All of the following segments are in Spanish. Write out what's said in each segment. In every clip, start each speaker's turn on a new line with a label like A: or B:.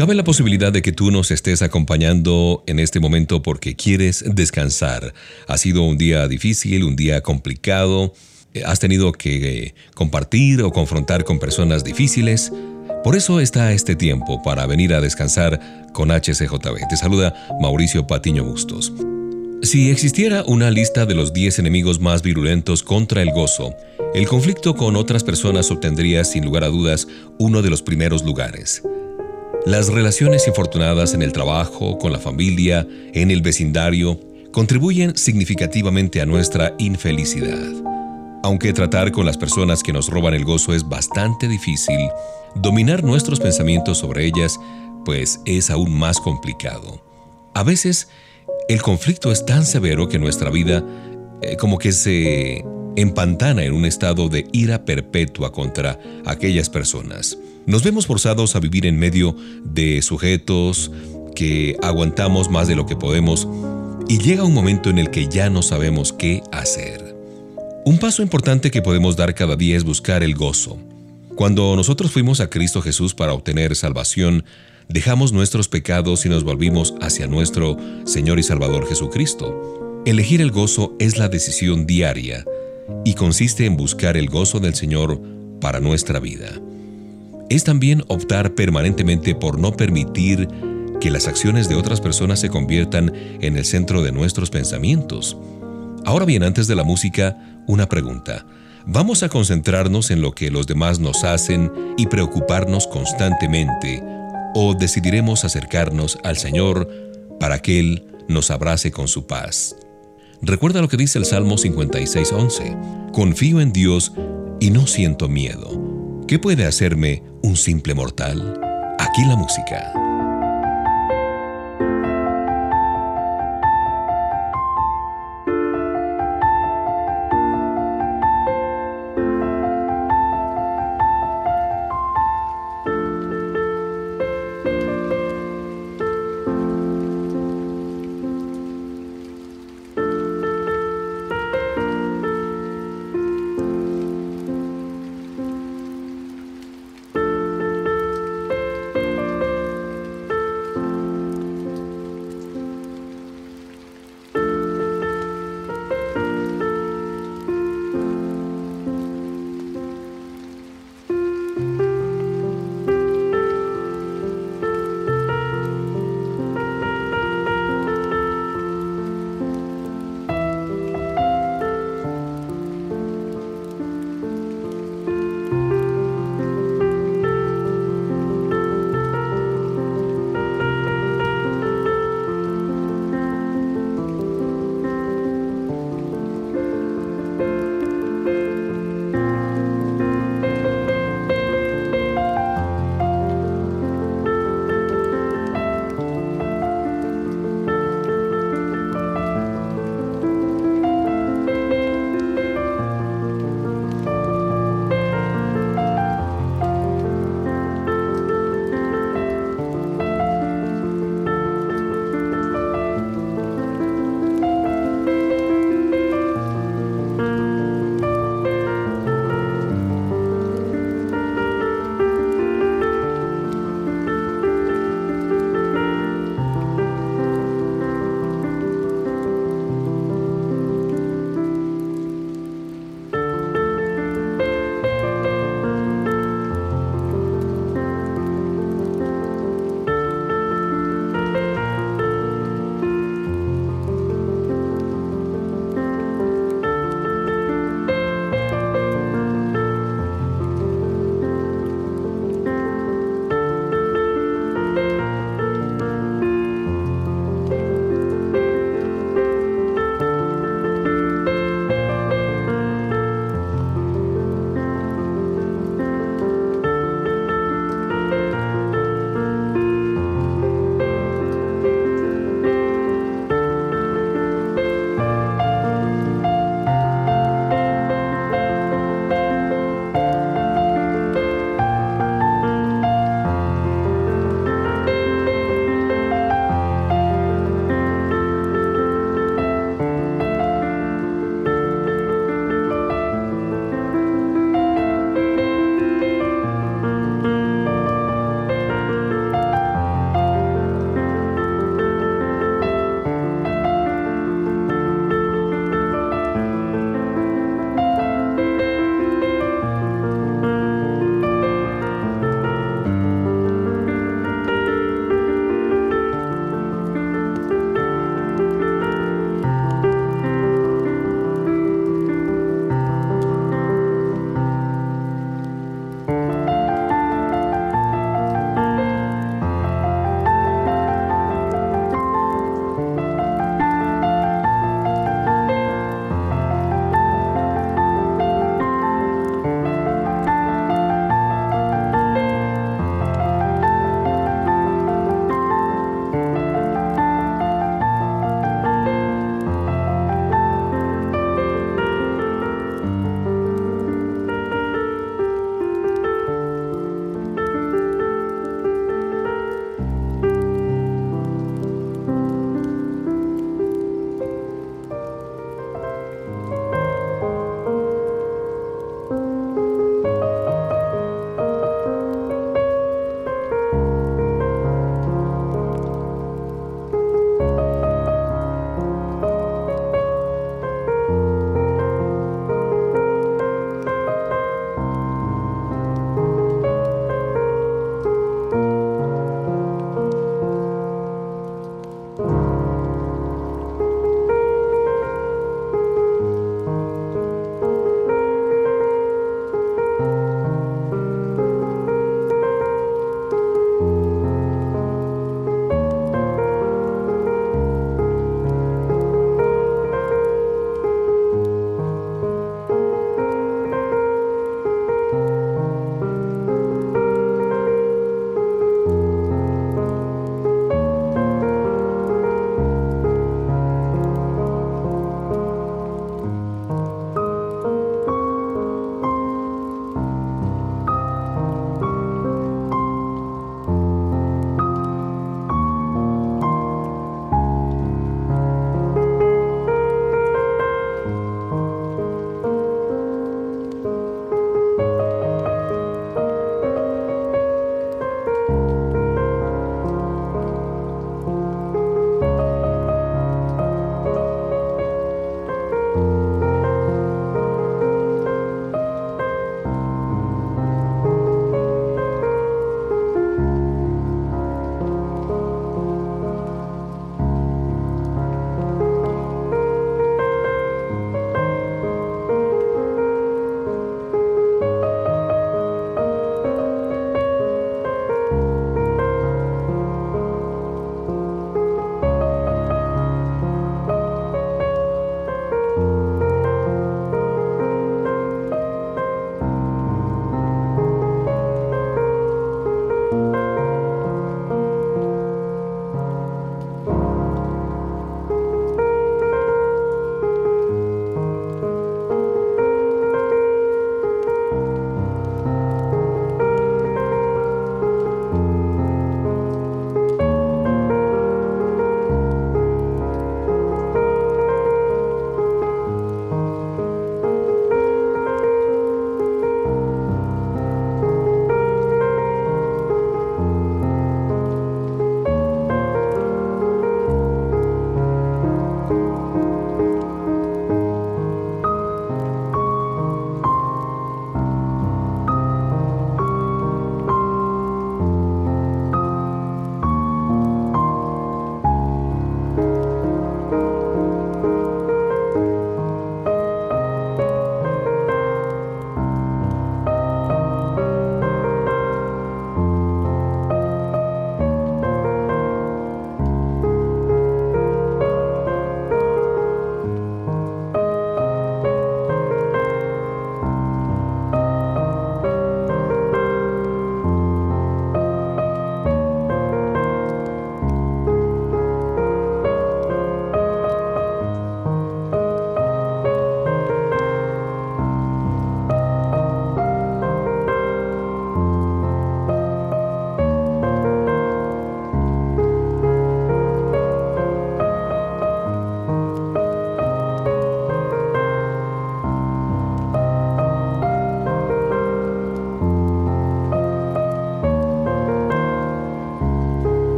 A: Cabe la posibilidad de que tú nos estés acompañando en este momento porque quieres descansar. Ha sido un día difícil, un día complicado, eh, has tenido que eh, compartir o confrontar con personas difíciles. Por eso está este tiempo para venir a descansar con HCJB. Te saluda Mauricio Patiño Bustos. Si existiera una lista de los 10 enemigos más virulentos contra el gozo, el conflicto con otras personas obtendría sin lugar a dudas uno de los primeros lugares. Las relaciones infortunadas en el trabajo, con la familia, en el vecindario, contribuyen significativamente a nuestra infelicidad. Aunque tratar con las personas que nos roban el gozo es bastante difícil, dominar nuestros pensamientos sobre ellas, pues es aún más complicado. A veces, el conflicto es tan severo que nuestra vida eh, como que se empantana en un estado de ira perpetua contra aquellas personas. Nos vemos forzados a vivir en medio de sujetos que aguantamos más de lo que podemos y llega un momento en el que ya no sabemos qué hacer. Un paso importante que podemos dar cada día es buscar el gozo. Cuando nosotros fuimos a Cristo Jesús para obtener salvación, dejamos nuestros pecados y nos volvimos hacia nuestro Señor y Salvador Jesucristo. Elegir el gozo es la decisión diaria y consiste en buscar el gozo del Señor para nuestra vida es también optar permanentemente por no permitir que las acciones de otras personas se conviertan en el centro de nuestros pensamientos. Ahora bien, antes de la música, una pregunta. ¿Vamos a concentrarnos en lo que los demás nos hacen y preocuparnos constantemente? ¿O decidiremos acercarnos al Señor para que Él nos abrace con su paz? Recuerda lo que dice el Salmo 56.11. Confío en Dios y no siento miedo ¿Qué puede hacerme un simple mortal? Aquí la música.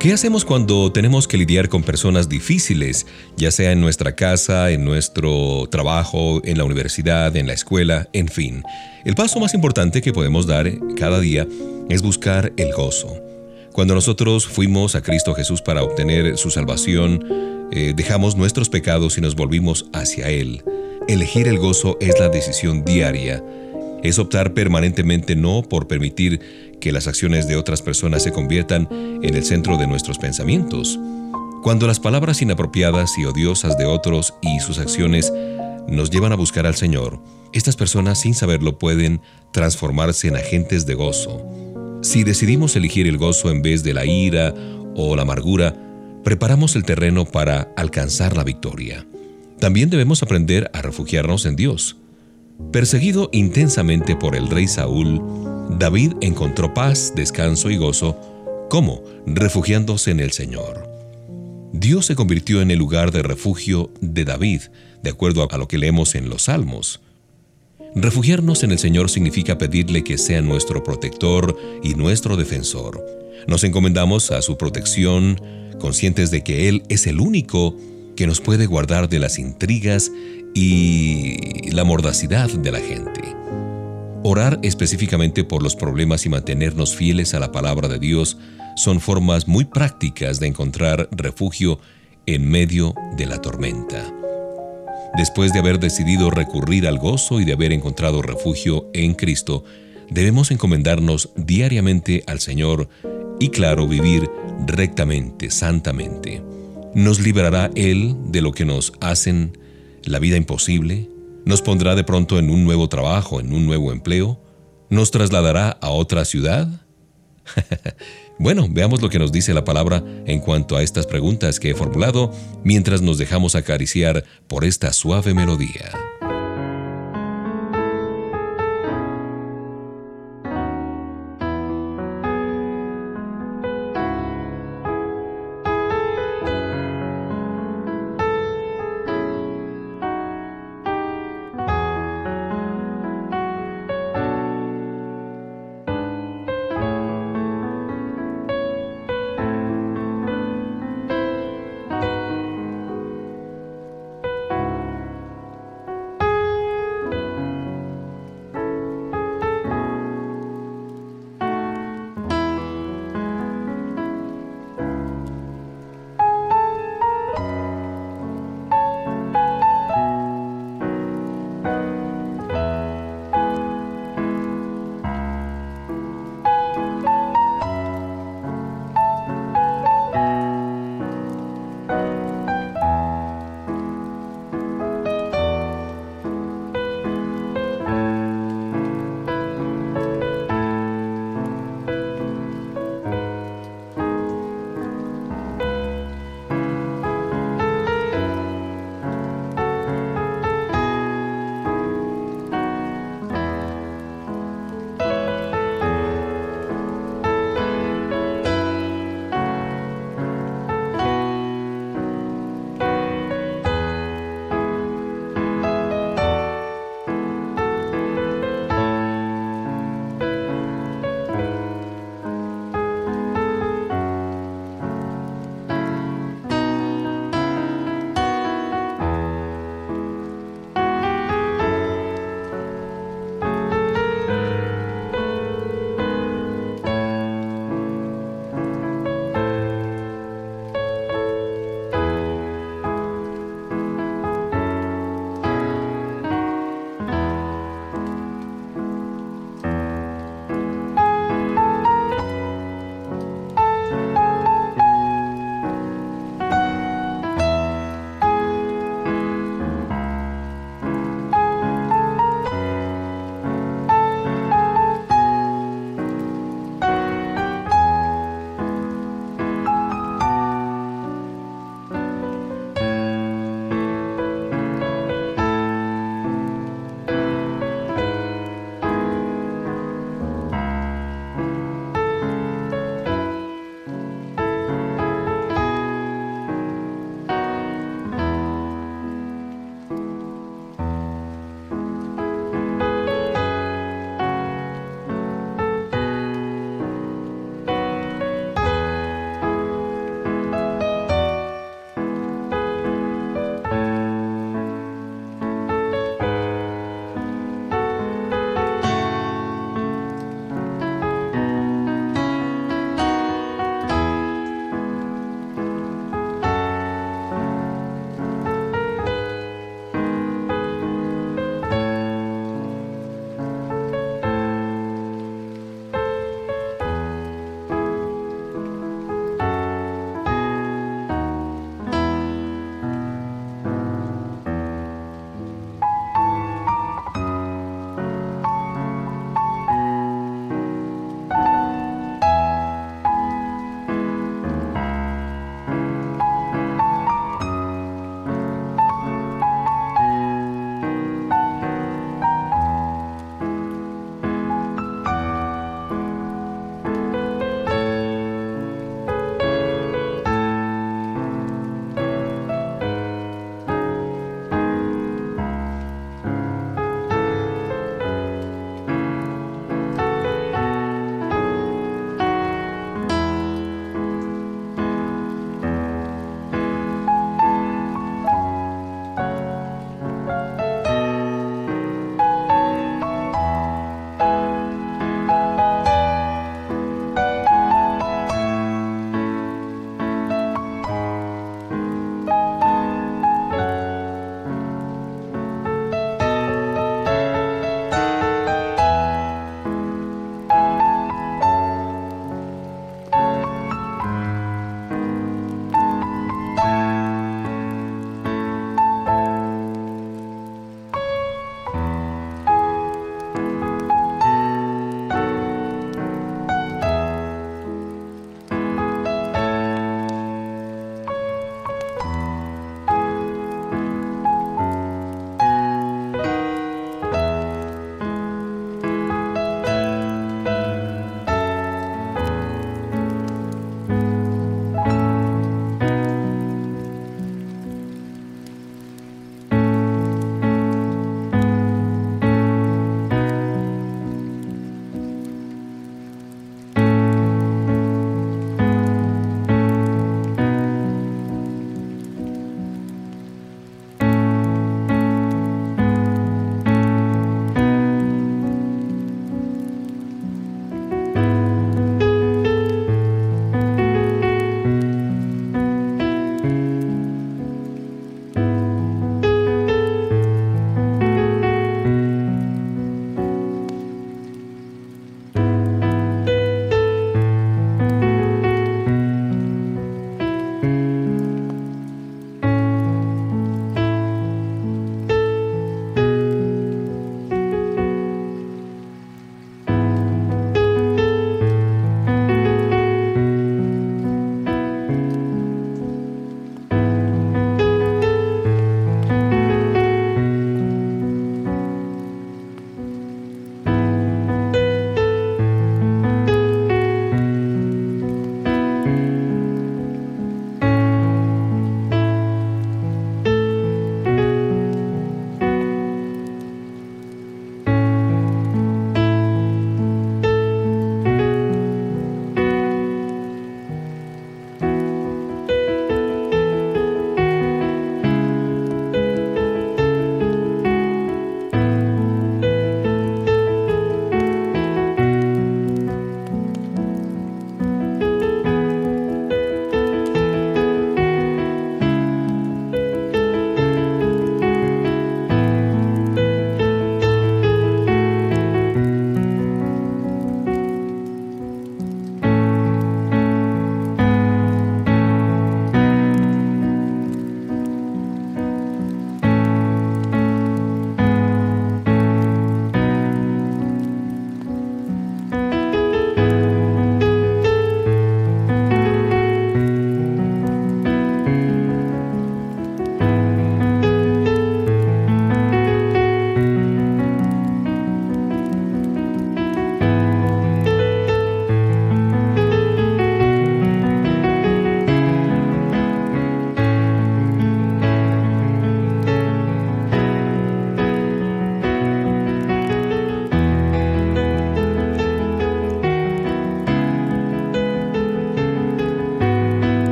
A: ¿Qué hacemos cuando tenemos que lidiar con personas difíciles, ya sea en nuestra casa, en nuestro trabajo, en la universidad, en la escuela, en fin? El paso más importante que podemos dar cada día es buscar el gozo. Cuando nosotros fuimos a Cristo Jesús para obtener su salvación, eh, dejamos nuestros pecados y nos volvimos hacia Él. Elegir el gozo es la decisión diaria. Es optar permanentemente no por permitir que las acciones de otras personas se conviertan en el centro de nuestros pensamientos. Cuando las palabras inapropiadas y odiosas de otros y sus acciones nos llevan a buscar al Señor, estas personas sin saberlo pueden transformarse en agentes de gozo. Si decidimos elegir el gozo en vez de la ira o la amargura, preparamos el terreno para alcanzar la victoria. También debemos aprender a refugiarnos en Dios. Perseguido intensamente por el rey Saúl, David encontró paz, descanso y gozo. ¿Cómo? Refugiándose en el Señor. Dios se convirtió en el lugar de refugio de David, de acuerdo a lo que leemos en los Salmos. Refugiarnos en el Señor significa pedirle que sea nuestro protector y nuestro defensor. Nos encomendamos a su protección, conscientes de que Él es el único que nos puede guardar de las intrigas y la mordacidad de la gente. Orar específicamente por los problemas y mantenernos fieles a la palabra de Dios son formas muy prácticas de encontrar refugio en medio de la tormenta. Después de haber decidido recurrir al gozo y de haber encontrado refugio en Cristo, debemos encomendarnos diariamente al Señor y claro, vivir rectamente, santamente. ¿Nos liberará Él de lo que nos hacen la vida imposible? ¿Nos pondrá de pronto en un nuevo trabajo, en un nuevo empleo? ¿Nos trasladará a otra ciudad? bueno, veamos lo que nos dice la palabra en cuanto a estas preguntas que he formulado mientras nos dejamos acariciar por esta suave melodía.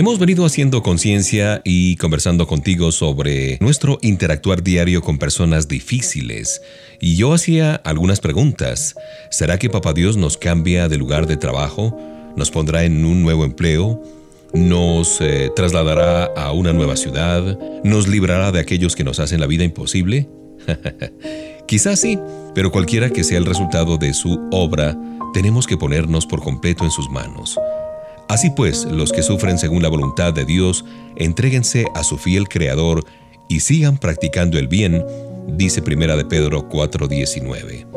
A: Hemos venido haciendo conciencia y conversando contigo sobre nuestro interactuar diario con personas difíciles. Y yo hacía algunas preguntas. ¿Será que Papá Dios nos cambia de lugar de trabajo? ¿Nos pondrá en un nuevo empleo? ¿Nos eh, trasladará a una nueva ciudad? ¿Nos librará de aquellos que nos hacen la vida imposible? Quizás sí, pero cualquiera que sea el resultado de su obra, tenemos que ponernos por completo en sus manos. Así pues, los que sufren según la voluntad de Dios, entréguense a su fiel Creador y sigan practicando el bien, dice Primera de Pedro 4:19.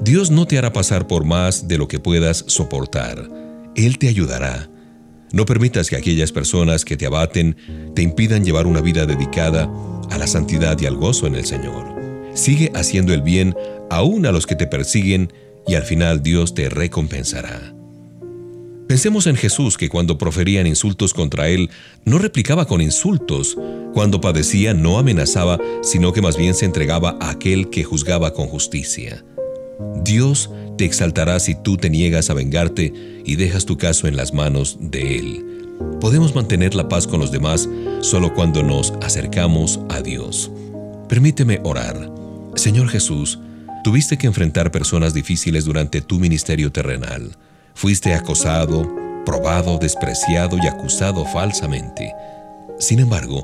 A: Dios no te hará pasar por más de lo que puedas soportar. Él te ayudará. No permitas que aquellas personas que te abaten te impidan llevar una vida dedicada a la santidad y al gozo en el Señor. Sigue haciendo el bien aún a los que te persiguen y al final Dios te recompensará. Pensemos en Jesús que cuando proferían insultos contra él, no replicaba con insultos. Cuando padecía no amenazaba, sino que más bien se entregaba a aquel que juzgaba con justicia. Dios te exaltará si tú te niegas a vengarte y dejas tu caso en las manos de Él. Podemos mantener la paz con los demás solo cuando nos acercamos a Dios. Permíteme orar. Señor Jesús, tuviste que enfrentar personas difíciles durante tu ministerio terrenal. Fuiste acosado, probado, despreciado y acusado falsamente. Sin embargo,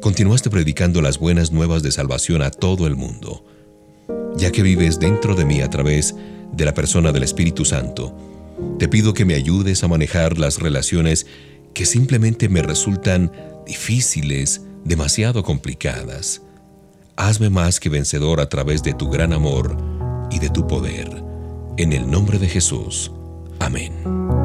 A: continuaste predicando las buenas nuevas de salvación a todo el mundo. Ya que vives dentro de mí a través de la persona del Espíritu Santo, te pido que me ayudes a manejar las relaciones que simplemente me resultan difíciles, demasiado complicadas. Hazme más que vencedor a través de tu gran amor y de tu poder. En el nombre de Jesús. Amén.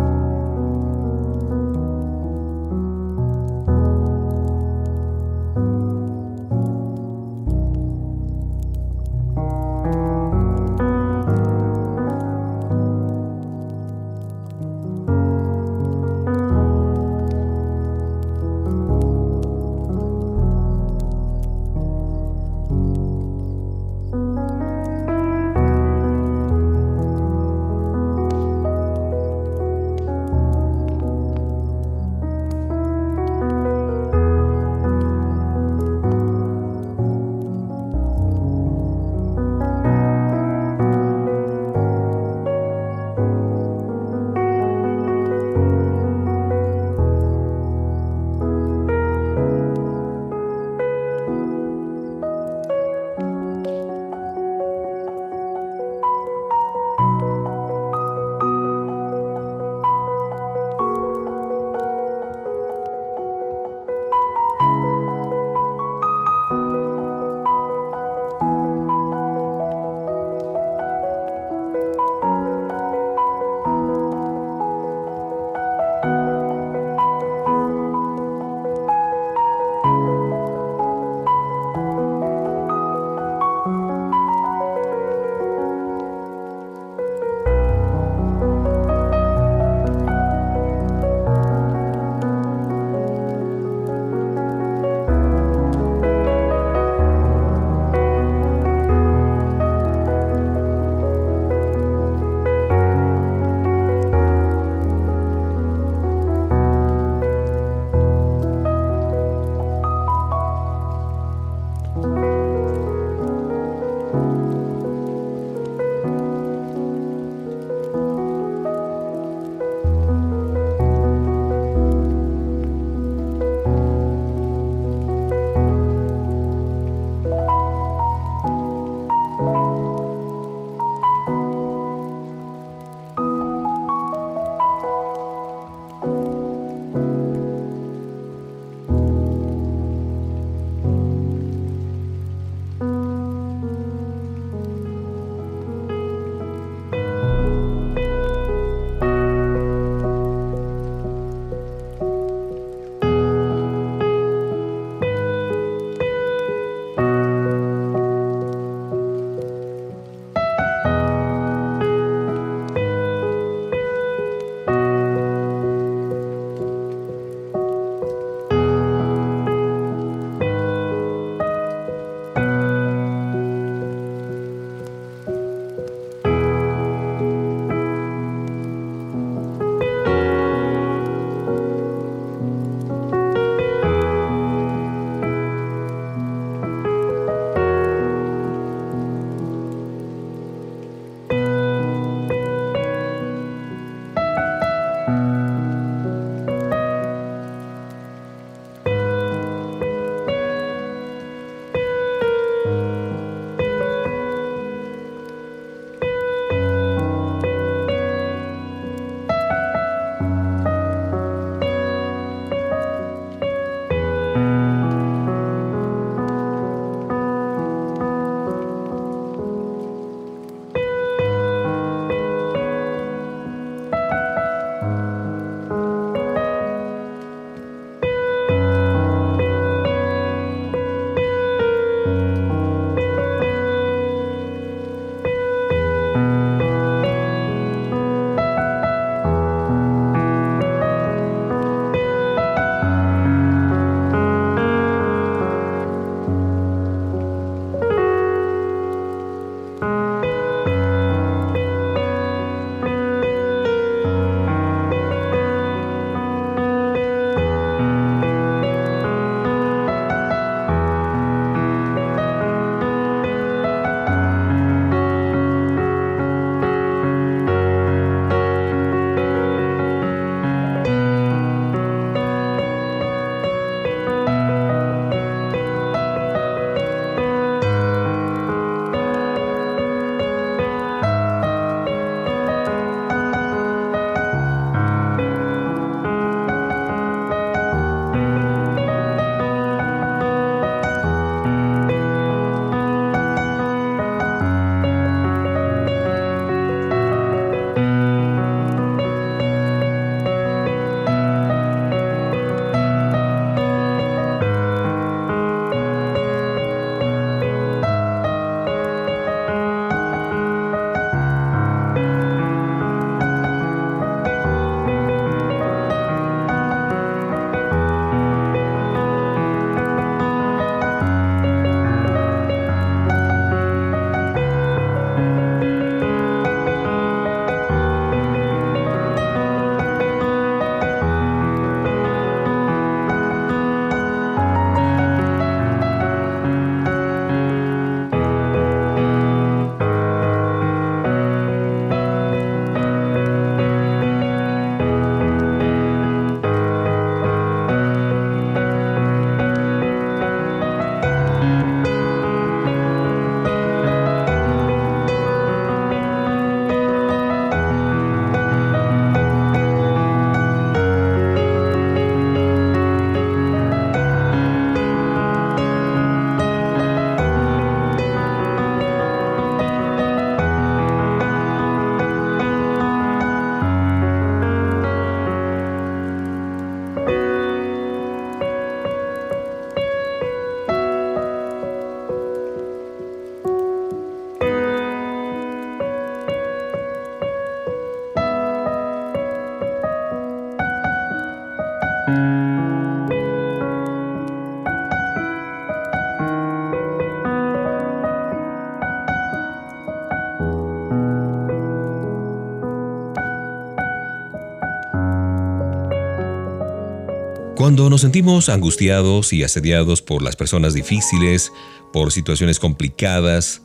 A: Cuando nos sentimos angustiados y asediados por las personas difíciles, por situaciones complicadas,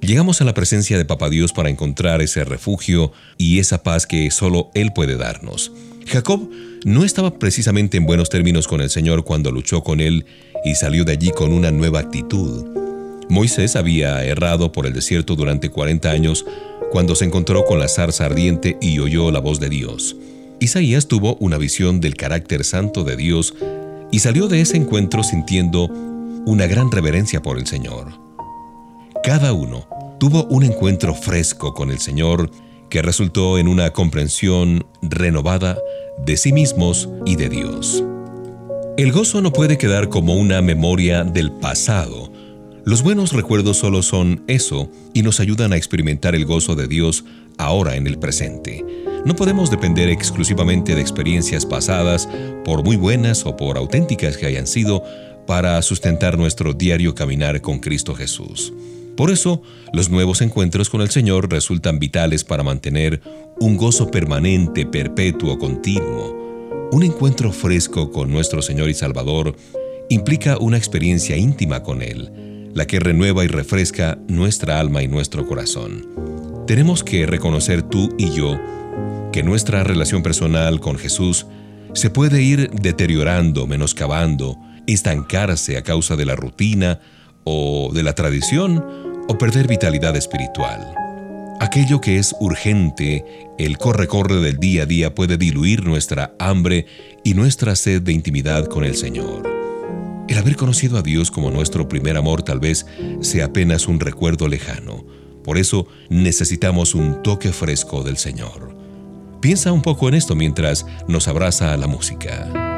A: llegamos a la presencia de Papá Dios para encontrar ese refugio y esa paz que solo Él puede darnos. Jacob no estaba precisamente en buenos términos con el Señor cuando luchó con Él y salió de allí con una nueva actitud. Moisés había errado por el desierto durante 40 años cuando se encontró con la zarza ardiente y oyó la voz de Dios. Isaías tuvo una visión del carácter santo de Dios y salió de ese encuentro sintiendo una gran reverencia por el Señor. Cada uno tuvo un encuentro fresco con el Señor que resultó en una comprensión renovada de sí mismos y de Dios. El gozo no puede quedar como una memoria del pasado. Los buenos recuerdos solo son eso y nos ayudan a experimentar el gozo de Dios ahora en el presente. No podemos depender exclusivamente de experiencias pasadas, por muy buenas o por auténticas que hayan sido, para sustentar nuestro diario caminar con Cristo Jesús. Por eso, los nuevos encuentros con el Señor resultan vitales para mantener un gozo permanente, perpetuo, continuo. Un encuentro fresco con nuestro Señor y Salvador implica una experiencia íntima con Él, la que renueva y refresca nuestra alma y nuestro corazón. Tenemos que reconocer tú y yo que nuestra relación personal con Jesús se puede ir deteriorando, menoscabando, estancarse a causa de la rutina o de la tradición o perder vitalidad espiritual. Aquello que es urgente, el corre-corre del día a día puede diluir nuestra hambre y nuestra sed de intimidad con el Señor. El haber conocido a Dios como nuestro primer amor tal vez sea apenas un recuerdo lejano. Por eso necesitamos un toque fresco del Señor. Piensa un poco en esto mientras nos abraza la música.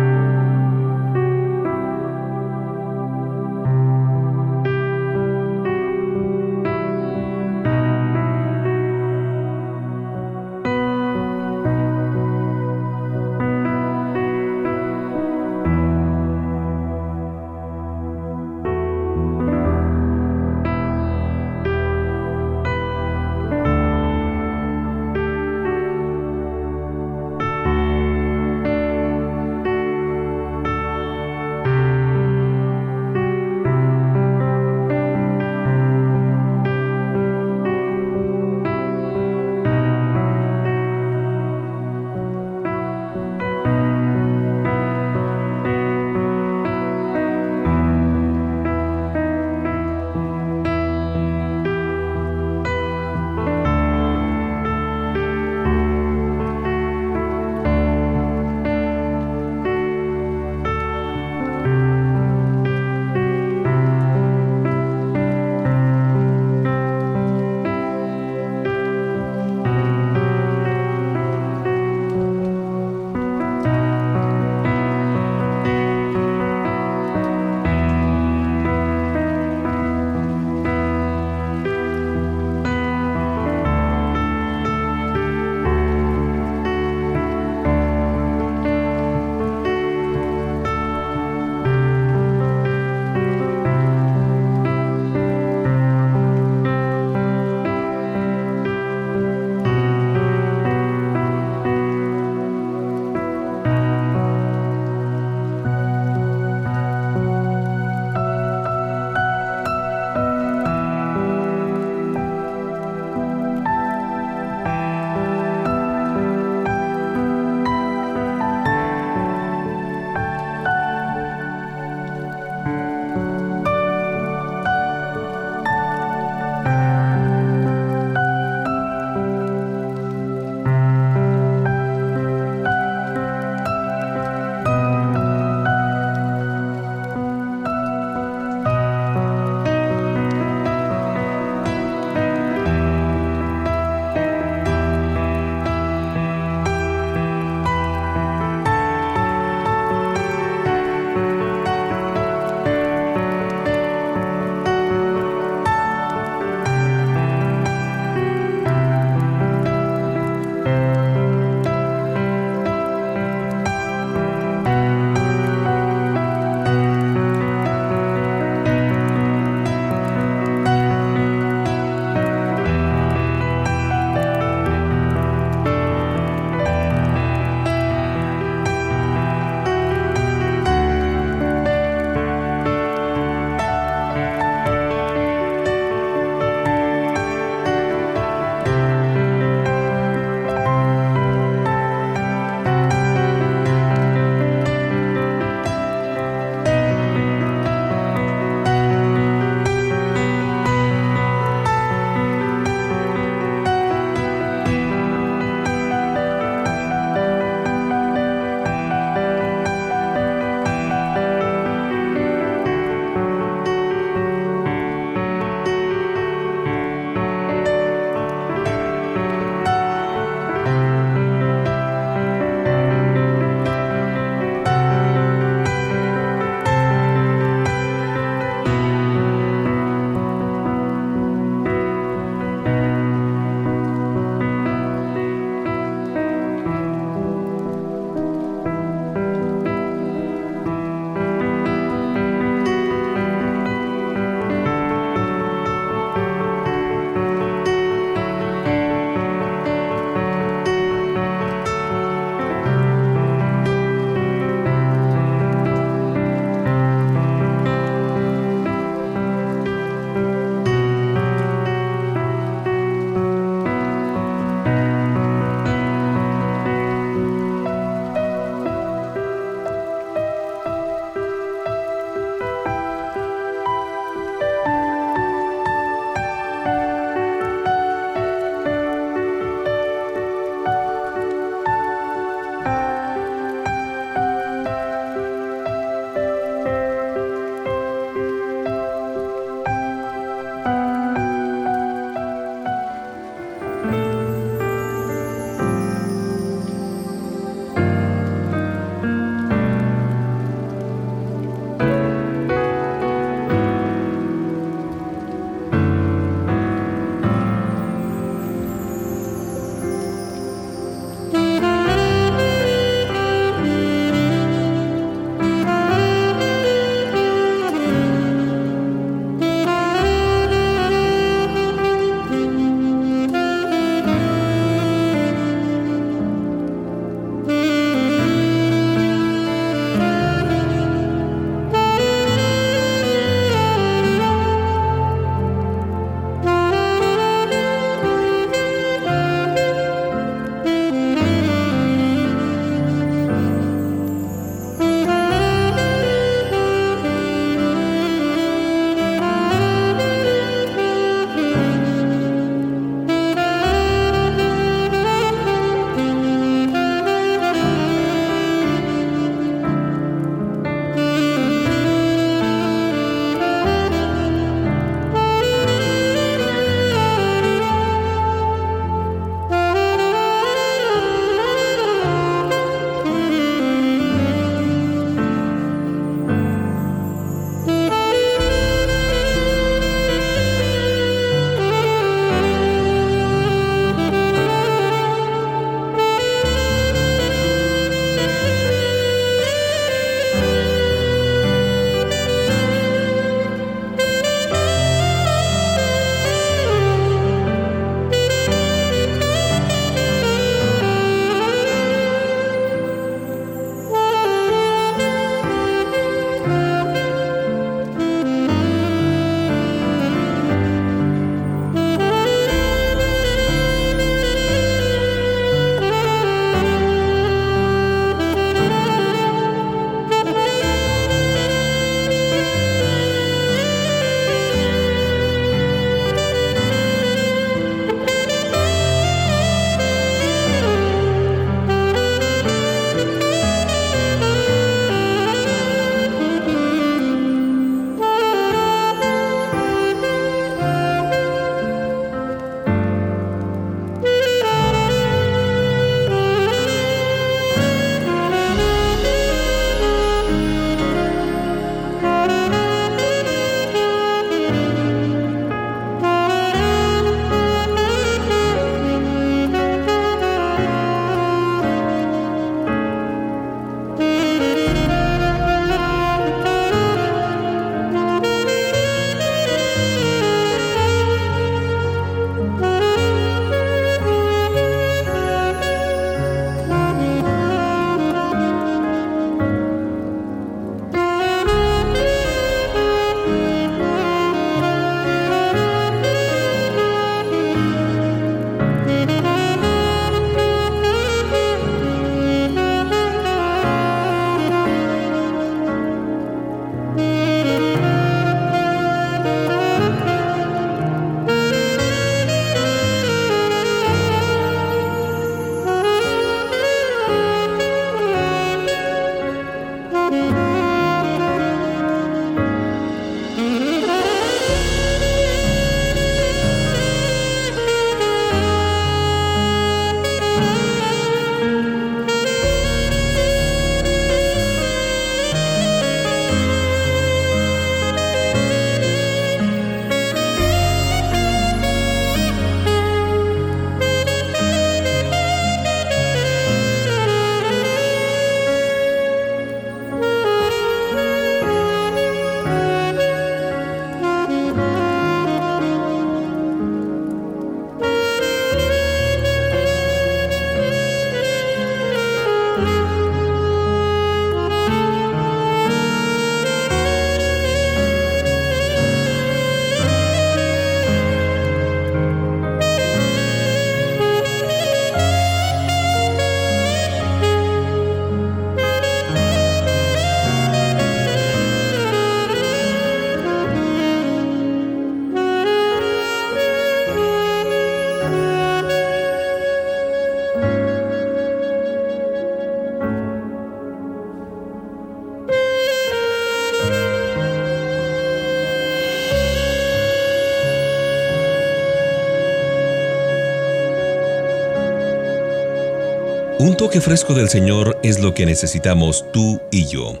A: Fresco del Señor es lo que necesitamos tú y yo.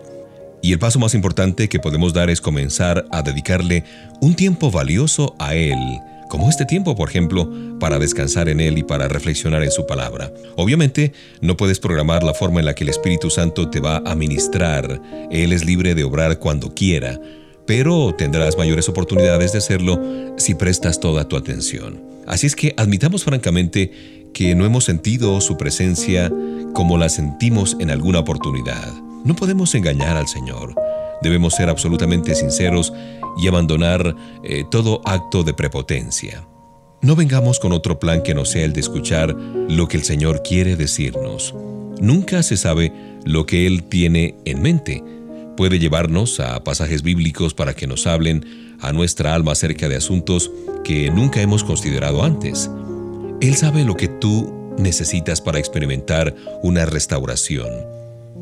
A: Y el paso más importante que podemos dar es comenzar a dedicarle un tiempo valioso a Él, como este tiempo, por ejemplo, para descansar en Él y para reflexionar en su palabra. Obviamente, no puedes programar la forma en la que el Espíritu Santo te va a ministrar. Él es libre de obrar cuando quiera, pero tendrás mayores oportunidades de hacerlo si prestas toda tu atención. Así es que admitamos francamente que no hemos sentido su presencia como la sentimos en alguna oportunidad. No podemos engañar al Señor. Debemos ser absolutamente sinceros y abandonar eh, todo acto de prepotencia. No vengamos con otro plan que no sea el de escuchar lo que el Señor quiere decirnos. Nunca se sabe lo que Él tiene en mente. Puede llevarnos a pasajes bíblicos para que nos hablen a nuestra alma acerca de asuntos que nunca hemos considerado antes. Él sabe lo que tú necesitas para experimentar una restauración.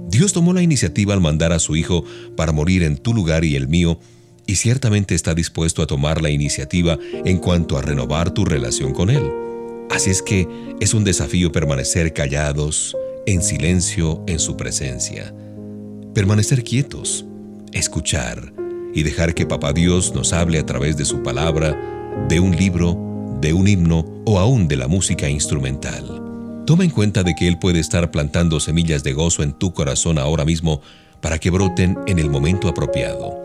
A: Dios tomó la iniciativa al mandar a su Hijo para morir en tu lugar y el mío, y ciertamente está dispuesto a tomar la iniciativa en cuanto a renovar tu relación con Él. Así es que es un desafío permanecer callados, en silencio en su presencia. Permanecer quietos, escuchar y dejar que Papá Dios nos hable a través de su palabra, de un libro, de un himno o aún de la música instrumental. Toma en cuenta de que Él puede estar plantando semillas de gozo en tu corazón ahora mismo para que broten en el momento apropiado.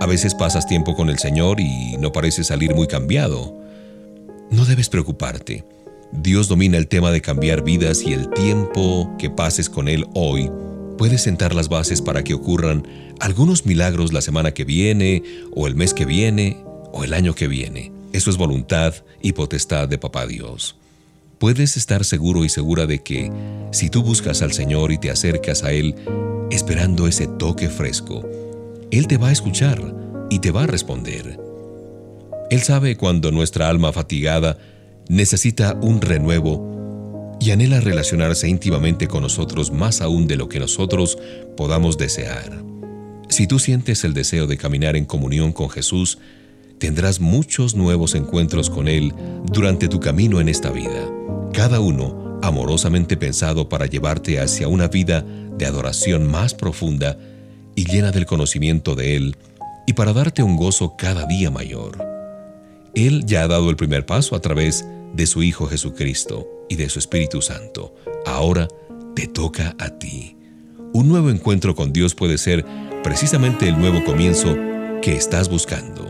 A: A veces pasas tiempo con el Señor y no parece salir muy cambiado. No debes preocuparte. Dios domina el tema de cambiar vidas y el tiempo que pases con Él hoy puede sentar las bases para que ocurran algunos milagros la semana que viene, o el mes que viene, o el año que viene. Eso es voluntad y potestad de Papá Dios. Puedes estar seguro y segura de que si tú buscas al Señor y te acercas a Él esperando ese toque fresco, Él te va a escuchar y te va a responder. Él sabe cuando nuestra alma fatigada necesita un renuevo y anhela relacionarse íntimamente con nosotros más aún de lo que nosotros podamos desear. Si tú sientes el deseo de caminar en comunión con Jesús, tendrás muchos nuevos encuentros con Él durante tu camino en esta vida, cada uno amorosamente pensado para llevarte hacia una vida de adoración más profunda y llena del conocimiento de Él y para darte un gozo cada día mayor. Él ya ha dado el primer paso a través de su Hijo Jesucristo y de su Espíritu Santo. Ahora te toca a ti. Un nuevo encuentro con Dios puede ser precisamente el nuevo comienzo que estás buscando.